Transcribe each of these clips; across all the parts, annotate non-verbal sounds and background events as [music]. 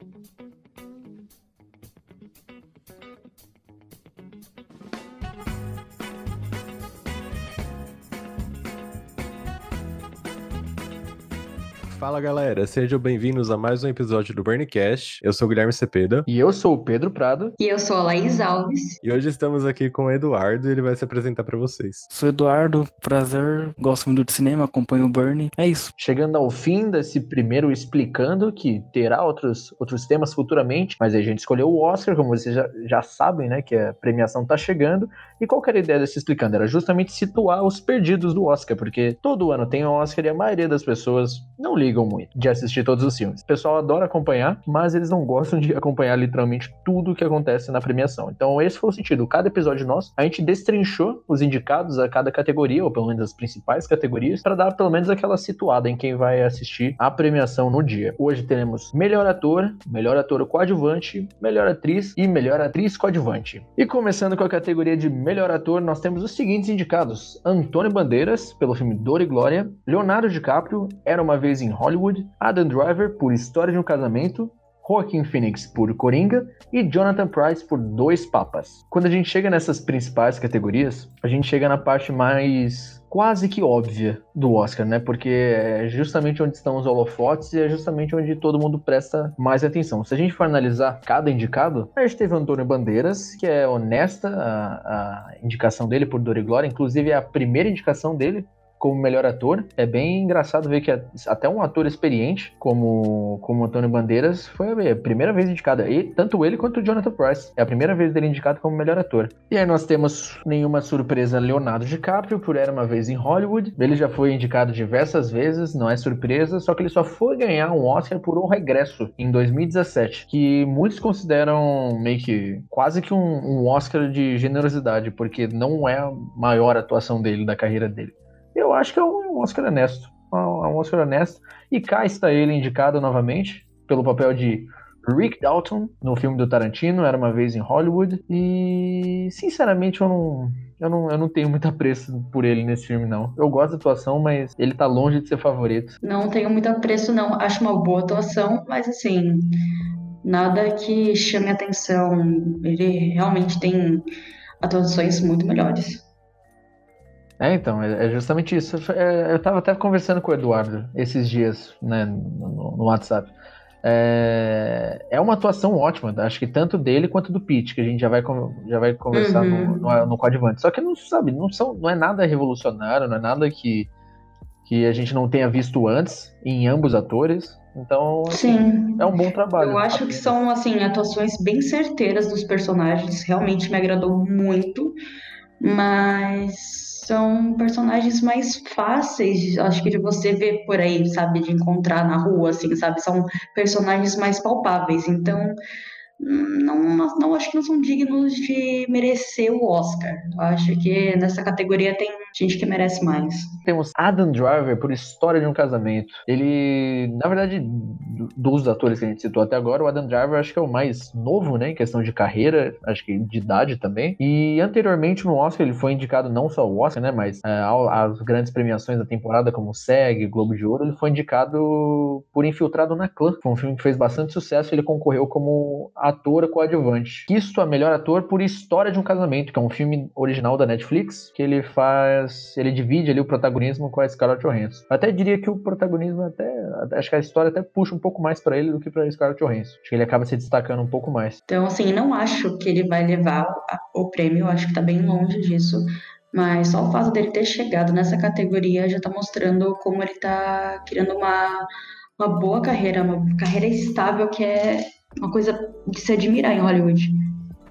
Thank you. Fala galera, sejam bem-vindos a mais um episódio do Burncast. Eu sou o Guilherme Cepeda. E eu sou o Pedro Prado. E eu sou a Laís Alves. E hoje estamos aqui com o Eduardo e ele vai se apresentar para vocês. Sou Eduardo, prazer, gosto muito de cinema, acompanho o Burn. É isso. Chegando ao fim desse primeiro explicando, que terá outros, outros temas futuramente, mas a gente escolheu o Oscar, como vocês já, já sabem, né, que a premiação tá chegando. E qual que era a ideia desse explicando? Era justamente situar os perdidos do Oscar, porque todo ano tem o Oscar e a maioria das pessoas não liga ligam muito de assistir todos os filmes. O pessoal adora acompanhar, mas eles não gostam de acompanhar literalmente tudo que acontece na premiação. Então, esse foi o sentido. Cada episódio nosso, a gente destrinchou os indicados a cada categoria, ou pelo menos as principais categorias, para dar pelo menos aquela situada em quem vai assistir a premiação no dia. Hoje teremos melhor ator, melhor ator coadjuvante, melhor atriz e melhor atriz coadjuvante. E começando com a categoria de melhor ator, nós temos os seguintes indicados: Antônio Bandeiras, pelo filme Dor e Glória, Leonardo DiCaprio, Era uma vez em Hollywood, Adam Driver por História de um Casamento, Joaquin Phoenix por Coringa e Jonathan Price por Dois Papas. Quando a gente chega nessas principais categorias, a gente chega na parte mais quase que óbvia do Oscar, né? Porque é justamente onde estão os holofotes e é justamente onde todo mundo presta mais atenção. Se a gente for analisar cada indicado, a gente teve Antônio Bandeiras, que é honesta a, a indicação dele por Dor e Glória, inclusive é a primeira indicação dele como melhor ator. É bem engraçado ver que até um ator experiente como como Antônio Bandeiras foi a primeira vez indicado. E tanto ele quanto o Jonathan Price. É a primeira vez dele indicado como melhor ator. E aí nós temos nenhuma surpresa Leonardo DiCaprio por Era uma vez em Hollywood. Ele já foi indicado diversas vezes, não é surpresa, só que ele só foi ganhar um Oscar por O Regresso em 2017, que muitos consideram meio que quase que um, um Oscar de generosidade, porque não é a maior atuação dele da carreira dele eu acho que é um Oscar honesto. É um Oscar honesto. E cá está ele indicado novamente pelo papel de Rick Dalton no filme do Tarantino, Era Uma Vez em Hollywood. E, sinceramente, eu não, eu não, eu não tenho muito apreço por ele nesse filme, não. Eu gosto da atuação, mas ele tá longe de ser favorito. Não tenho muito apreço, não. Acho uma boa atuação, mas assim, nada que chame atenção. Ele realmente tem atuações muito melhores. É, então, é, é justamente isso. É, eu estava até conversando com o Eduardo esses dias, né, no, no WhatsApp. É, é, uma atuação ótima, acho que tanto dele quanto do Pete, que a gente já vai, já vai conversar uhum. no, no, no coadjuvante. Só que não sabe, não, são, não é nada revolucionário, não é nada que, que a gente não tenha visto antes em ambos atores. Então, assim, Sim. é um bom trabalho. Eu acho que são assim atuações bem certeiras dos personagens, realmente me agradou muito, mas são personagens mais fáceis, acho que de você ver por aí, sabe, de encontrar na rua, assim, sabe? São personagens mais palpáveis. Então, não, não acho que não são dignos de merecer o Oscar. Eu acho que nessa categoria tem gente que merece mais. Temos Adam Driver por História de um Casamento. Ele, na verdade, dos atores que a gente citou até agora, o Adam Driver acho que é o mais novo, né, em questão de carreira, acho que de idade também. E anteriormente no Oscar ele foi indicado não só o Oscar, né, mas é, grandes premiações da temporada como SEG, Globo de Ouro, ele foi indicado por Infiltrado na Clã. Foi um filme que fez bastante sucesso, ele concorreu como ator coadjuvante. Isto a melhor ator por História de um Casamento, que é um filme original da Netflix, que ele faz, ele divide ali o protagonismo com a Scarlett Johansson. Até diria que o protagonismo até, acho que a história até puxa um pouco mais para ele do que para Scarlett Johansson. Acho que ele acaba se destacando um pouco mais. Então, assim, não acho que ele vai levar o prêmio, acho que tá bem longe disso. Mas só o fato dele ter chegado nessa categoria já tá mostrando como ele tá criando uma, uma boa carreira, uma carreira estável que é uma coisa de se admirar em Hollywood.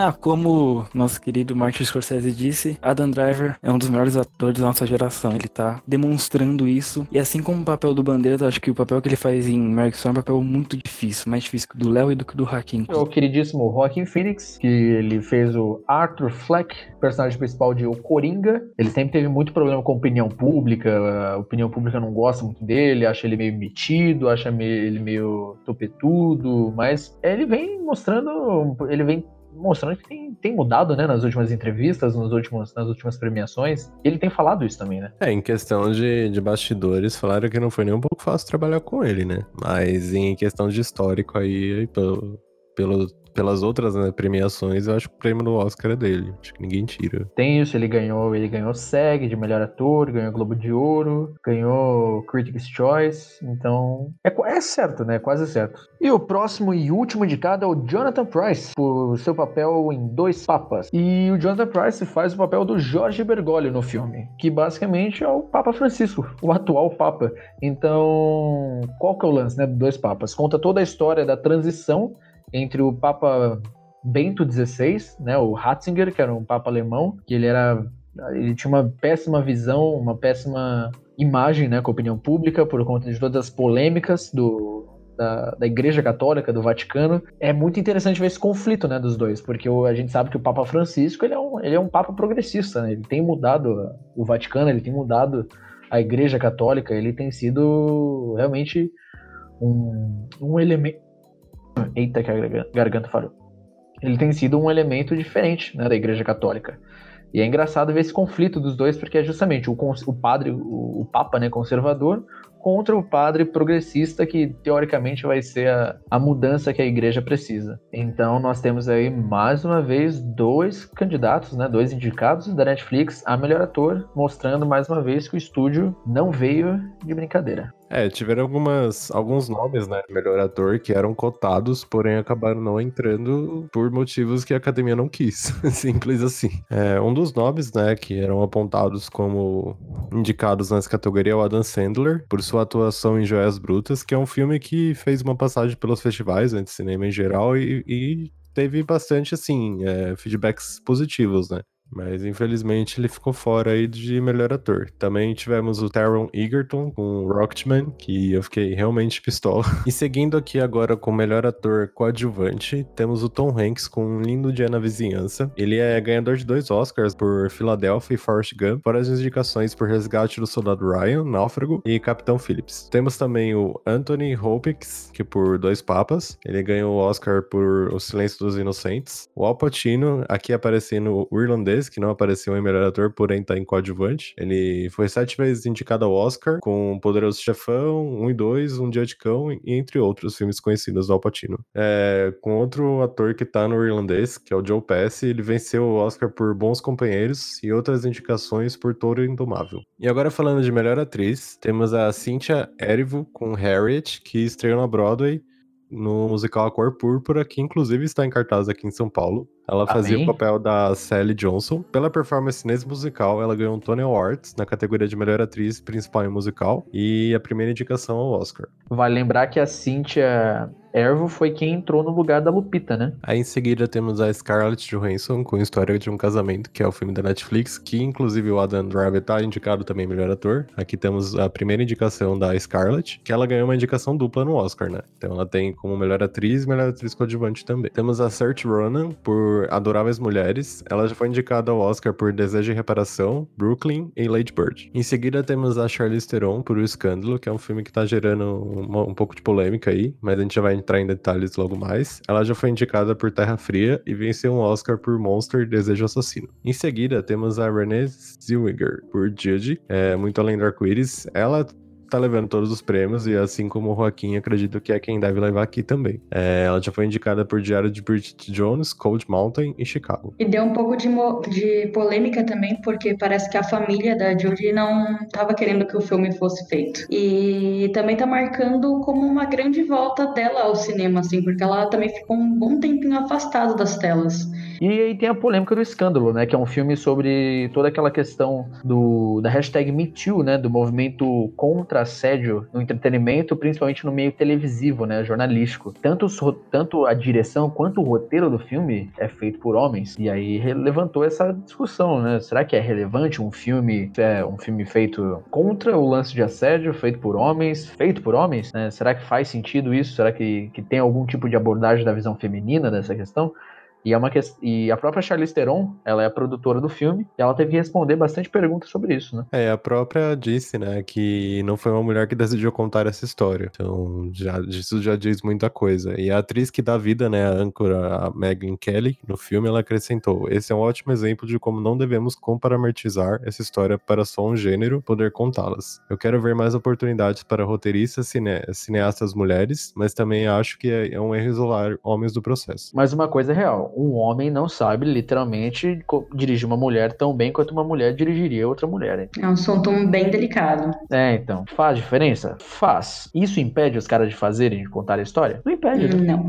Ah, como nosso querido Martin Scorsese disse, Adam Driver é um dos melhores atores da nossa geração. Ele tá demonstrando isso. E assim como o papel do Bandeiras, acho que o papel que ele faz em American é um papel muito difícil. Mais difícil que o do Léo e do que do Hakim. É o queridíssimo Joaquin Phoenix, que ele fez o Arthur Fleck, personagem principal de O Coringa. Ele sempre teve muito problema com opinião pública. A opinião pública não gosta muito dele, acha ele meio metido, acha ele meio topetudo. Mas ele vem mostrando, ele vem mostrando que tem, tem mudado, né, nas últimas entrevistas, nos últimos, nas últimas premiações. Ele tem falado isso também, né? É, em questão de, de bastidores, falaram que não foi nem um pouco fácil trabalhar com ele, né? Mas em questão de histórico aí, pelo, pelo pelas outras né, premiações, eu acho que o prêmio do Oscar é dele. Acho que ninguém tira. Tem isso, ele ganhou, ele ganhou SEG de melhor ator, ganhou Globo de Ouro, ganhou Critics' Choice, então é, é certo, né? Quase certo. E o próximo e último indicado é o Jonathan Price, por seu papel em Dois Papas. E o Jonathan Price faz o papel do Jorge Bergoglio no filme, que basicamente é o Papa Francisco, o atual Papa. Então, qual que é o lance, né, do Dois Papas? Conta toda a história da transição entre o Papa Bento XVI, né, o Ratzinger, que era um papa alemão, que ele era ele tinha uma péssima visão, uma péssima imagem, né, com a opinião pública por conta de todas as polêmicas do da, da, Igreja Católica, do Vaticano. É muito interessante ver esse conflito né, dos dois, porque a gente sabe que o Papa Francisco ele é um, ele é um Papa progressista, né? ele tem mudado o Vaticano, ele tem mudado a Igreja Católica, ele tem sido realmente um, um elemento Eita, que a garganta falhou. Ele tem sido um elemento diferente né, da Igreja Católica. E é engraçado ver esse conflito dos dois, porque é justamente o, o padre, o, o Papa né, conservador, contra o padre progressista, que teoricamente vai ser a, a mudança que a igreja precisa. Então nós temos aí mais uma vez dois candidatos, né, dois indicados da Netflix a melhor ator, mostrando mais uma vez que o estúdio não veio de brincadeira. É, tiveram algumas, alguns nomes, né, melhor ator, que eram cotados, porém acabaram não entrando por motivos que a academia não quis. [laughs] Simples assim. É, um dos nomes, né, que eram apontados como indicados nessa categoria é o Adam Sandler, por sua atuação em Joias Brutas, que é um filme que fez uma passagem pelos festivais né, de cinema em geral e, e teve bastante, assim, é, feedbacks positivos, né? Mas infelizmente ele ficou fora aí de melhor ator. Também tivemos o Taron Egerton com Rocketman, que eu fiquei realmente pistola. [laughs] E seguindo aqui agora com melhor ator coadjuvante, temos o Tom Hanks com Um Lindo Dia na Vizinhança. Ele é ganhador de dois Oscars por Philadelphia e Forrest Gump, fora as indicações por Resgate do Soldado Ryan, Náufrago e Capitão Phillips. Temos também o Anthony Hopkins, que por Dois Papas, ele ganhou o Oscar por O Silêncio dos Inocentes. O Al Pacino, aqui aparecendo o irlandês que não apareceu em melhor ator, porém tá em coadjuvante. Ele foi sete vezes indicado ao Oscar, com Poderoso Chefão, 1 e 2, Um Dia de Cão, e entre outros filmes conhecidos do Al Pacino. É, com outro ator que tá no irlandês, que é o Joe Pesci, ele venceu o Oscar por Bons Companheiros e outras indicações por Touro Indomável. E agora falando de melhor atriz, temos a Cynthia Erivo com Harriet, que estreou na Broadway no musical A Cor Púrpura, que inclusive está em cartaz aqui em São Paulo. Ela fazia Amém. o papel da Sally Johnson. Pela performance nesse musical, ela ganhou um Tony Awards na categoria de melhor atriz principal em musical e a primeira indicação ao Oscar. Vale lembrar que a Cynthia Ervo foi quem entrou no lugar da Lupita, né? Aí em seguida temos a Scarlett Johansson com História de um Casamento, que é o filme da Netflix, que inclusive o Adam Driver tá indicado também melhor ator. Aqui temos a primeira indicação da Scarlett, que ela ganhou uma indicação dupla no Oscar, né? Então ela tem como melhor atriz e melhor atriz coadjuvante também. Temos a Saoirse Ronan por Adoráveis Mulheres. Ela já foi indicada ao Oscar por Desejo e Reparação, Brooklyn e Lady Bird. Em seguida temos a Charlize Theron por O Escândalo, que é um filme que tá gerando uma, um pouco de polêmica aí, mas a gente já vai entrar em detalhes logo mais. Ela já foi indicada por Terra Fria e venceu um Oscar por Monster Desejo Assassino. Em seguida temos a Renée Zellweger por Judy, é, muito além do arco-íris. Ela tá levando todos os prêmios e assim como o Joaquim, acredito que é quem deve levar aqui também. É, ela já foi indicada por Diário de Bridget Jones, Cold Mountain e Chicago. E deu um pouco de, de polêmica também, porque parece que a família da Judy não tava querendo que o filme fosse feito. E também tá marcando como uma grande volta dela ao cinema, assim, porque ela também ficou um bom tempinho afastada das telas. E aí tem a polêmica do escândalo, né? Que é um filme sobre toda aquela questão do, da hashtag MeToo, né? Do movimento contra assédio no entretenimento, principalmente no meio televisivo, né? Jornalístico. Tanto, tanto a direção quanto o roteiro do filme é feito por homens. E aí levantou essa discussão, né? Será que é relevante um filme, é, um filme feito contra o lance de assédio, feito por homens, feito por homens? Né? Será que faz sentido isso? Será que, que tem algum tipo de abordagem da visão feminina dessa questão? E, é uma que... e a própria Charlize Theron, ela é a produtora do filme, e ela teve que responder bastante perguntas sobre isso, né? É, a própria disse, né, que não foi uma mulher que decidiu contar essa história. Então, já, isso já diz muita coisa. E a atriz que dá vida, né, a âncora, a Megan Kelly, no filme, ela acrescentou: esse é um ótimo exemplo de como não devemos comparametrizar essa história para só um gênero poder contá-las. Eu quero ver mais oportunidades para roteiristas, cine... cineastas mulheres, mas também acho que é, é um erro isolar homens do processo. Mas uma coisa é real: um homem não sabe literalmente dirigir uma mulher tão bem quanto uma mulher dirigiria outra mulher. Hein? É um assunto bem delicado. É, então. Faz diferença? Faz. Isso impede os caras de fazerem, de contar a história? Não impede. Não.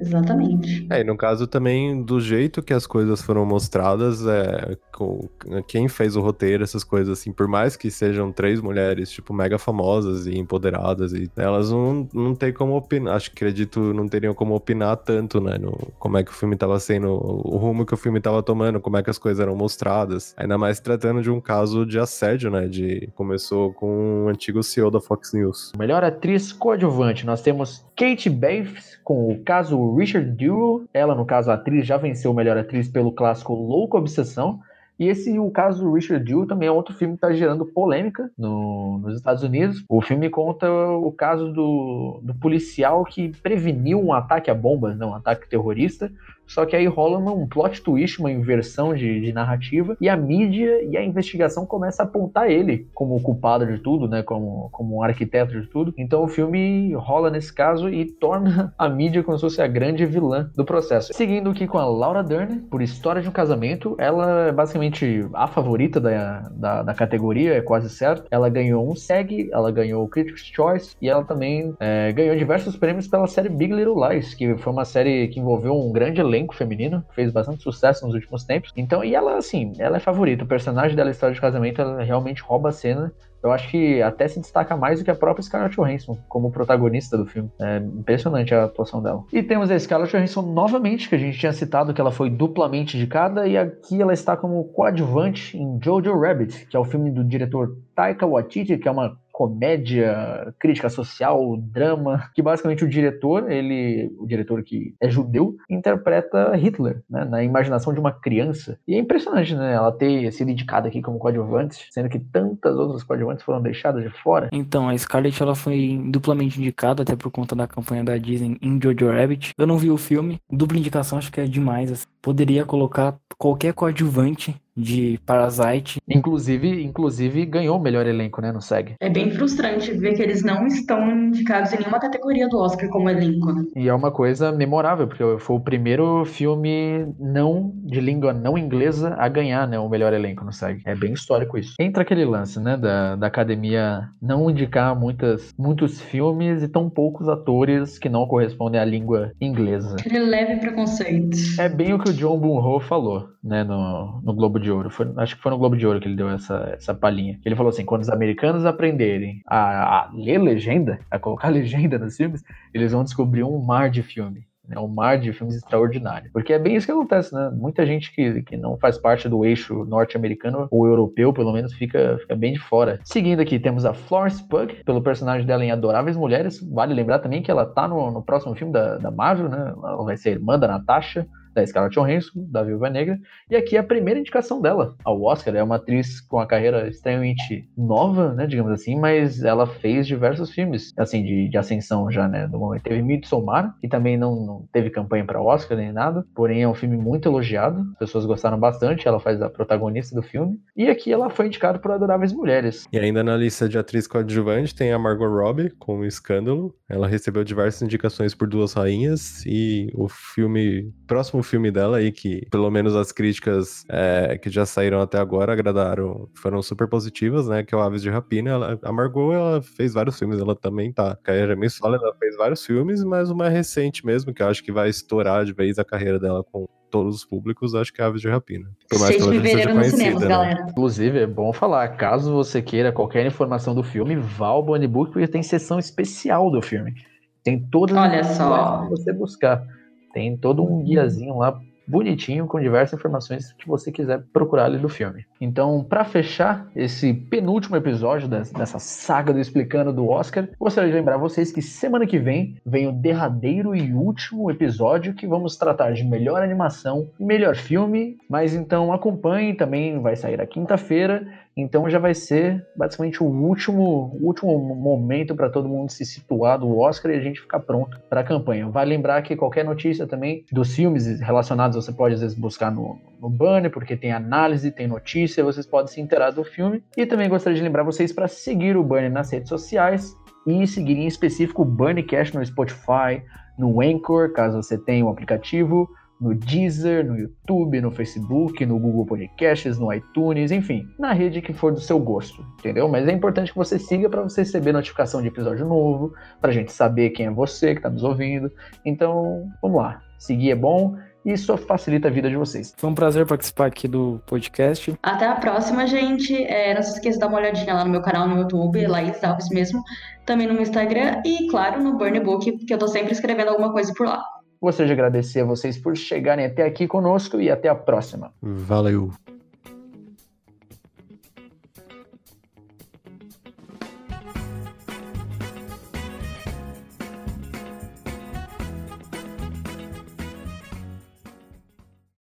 Exatamente. É, e no caso também, do jeito que as coisas foram mostradas, é, com, quem fez o roteiro, essas coisas assim, por mais que sejam três mulheres, tipo, mega famosas e empoderadas, e elas não, não tem como opinar, acho que acredito, não teriam como opinar tanto, né, no como é que o filme tava sendo, o rumo que o filme tava tomando, como é que as coisas eram mostradas. Ainda mais tratando de um caso de assédio, né, de começou com o antigo CEO da Fox News. Melhor atriz coadjuvante, nós temos Kate Bates com o caso Richard Dewey. Ela, no caso, a atriz, já venceu melhor atriz pelo clássico Louco Obsessão. E esse, o caso Richard Dewey, também é outro filme que está gerando polêmica no, nos Estados Unidos. O filme conta o caso do, do policial que preveniu um ataque a bombas, não, um ataque terrorista, só que aí rola um plot twist, uma inversão de, de, narrativa, e a mídia e a investigação começa a apontar ele como o culpado de tudo, né? Como, como um arquiteto de tudo. Então o filme rola nesse caso e torna a mídia como se fosse a grande vilã do processo. Seguindo aqui com a Laura Dern, por História de um Casamento, ela é basicamente a favorita da, da, da categoria, é quase certo. Ela ganhou um SEG, ela ganhou o Critics' Choice e ela também é, ganhou diversos prêmios pela série Big Little Lies, que foi uma série que envolveu um grande elenco elenco feminino, fez bastante sucesso nos últimos tempos. Então, e ela, assim, ela é favorita. O personagem dela, História de Casamento, ela realmente rouba a cena. Eu acho que até se destaca mais do que a própria Scarlett Johansson como protagonista do filme. É impressionante a atuação dela. E temos a Scarlett Johansson novamente, que a gente tinha citado que ela foi duplamente indicada, e aqui ela está como coadjuvante em Jojo Rabbit, que é o filme do diretor Taika Waititi, que é uma comédia, crítica social, drama, que basicamente o diretor, ele, o diretor que é judeu, interpreta Hitler, né, na imaginação de uma criança. E é impressionante, né, ela ter sido indicada aqui como coadjuvante, sendo que tantas outras coadjuvantes foram deixadas de fora. Então, a Scarlett, ela foi duplamente indicada, até por conta da campanha da Disney em Jojo Rabbit. Eu não vi o filme, dupla indicação acho que é demais, assim. Poderia colocar qualquer coadjuvante de Parasite. Inclusive, inclusive ganhou o melhor elenco, né, no SEG. É bem frustrante ver que eles não estão indicados em nenhuma categoria do Oscar como elenco, né? E é uma coisa memorável, porque foi o primeiro filme não de língua não inglesa a ganhar, né, o melhor elenco no SEG. É bem histórico isso. Entra aquele lance, né, da, da academia não indicar muitas, muitos filmes e tão poucos atores que não correspondem à língua inglesa. Aquele leve preconceito. É bem o que o John Boonho falou, né, no, no Globo de Ouro. Foi, acho que foi no Globo de Ouro que ele deu essa, essa palhinha. Ele falou assim: quando os americanos aprenderem a, a ler legenda, a colocar [laughs] legenda nos filmes, eles vão descobrir um mar de filme né, um mar de filmes extraordinários. Porque é bem isso que acontece, né? Muita gente que, que não faz parte do eixo norte-americano, ou europeu, pelo menos, fica, fica bem de fora. Seguindo aqui, temos a Florence Pugh, pelo personagem dela em Adoráveis Mulheres. Vale lembrar também que ela tá no, no próximo filme da, da Marvel, né? Ela vai ser irmã da Natasha da Scarlett Johansson, da Viúva Negra, e aqui é a primeira indicação dela ao Oscar. É uma atriz com uma carreira extremamente nova, né, digamos assim, mas ela fez diversos filmes, assim, de, de ascensão já, né, do momento. Teve Midsommar, que também não, não teve campanha para Oscar nem nada, porém é um filme muito elogiado, as pessoas gostaram bastante, ela faz a protagonista do filme, e aqui ela foi indicada por Adoráveis Mulheres. E ainda na lista de atriz coadjuvante tem a Margot Robbie, com o Escândalo, ela recebeu diversas indicações por Duas Rainhas, e o filme, próximo último filme dela aí, que pelo menos as críticas é, que já saíram até agora agradaram, foram super positivas, né? Que é o Aves de Rapina. Ela, a Margot, ela fez vários filmes, ela também tá. Carreira bem sólida, ela fez vários filmes, mas o mais recente mesmo, que eu acho que vai estourar de vez a carreira dela com todos os públicos, acho que é Aves de Rapina. Por mais que ela seja conhecida, né? galera. Inclusive, é bom falar, caso você queira qualquer informação do filme, vá ao Bunny Book, porque tem sessão especial do filme. Tem todas Olha só. você buscar. Tem todo um guiazinho lá bonitinho, com diversas informações que você quiser procurar ali do filme. Então, para fechar esse penúltimo episódio dessa saga do Explicando do Oscar, gostaria de lembrar vocês que semana que vem vem o derradeiro e último episódio que vamos tratar de melhor animação e melhor filme. Mas então acompanhe, também vai sair a quinta-feira. Então já vai ser basicamente o último, último momento para todo mundo se situar do Oscar e a gente ficar pronto para a campanha. Vale lembrar que qualquer notícia também dos filmes relacionados você pode às vezes buscar no, no banner, porque tem análise, tem notícia, vocês podem se inteirar do filme. E também gostaria de lembrar vocês para seguir o banner nas redes sociais e seguir em específico o Bunnycast no Spotify, no Anchor, caso você tenha o um aplicativo, no Deezer, no YouTube, no Facebook, no Google Podcasts, no iTunes, enfim, na rede que for do seu gosto, entendeu? Mas é importante que você siga para você receber notificação de episódio novo, para a gente saber quem é você que está nos ouvindo. Então, vamos lá. Seguir é bom e isso facilita a vida de vocês. Foi um prazer participar aqui do podcast. Até a próxima, gente. É, não se esqueça de dar uma olhadinha lá no meu canal no YouTube, Laís Alves mesmo, também no meu Instagram e, claro, no Burn Book, porque eu tô sempre escrevendo alguma coisa por lá. Gostaria de agradecer a vocês por chegarem até aqui conosco e até a próxima. Valeu.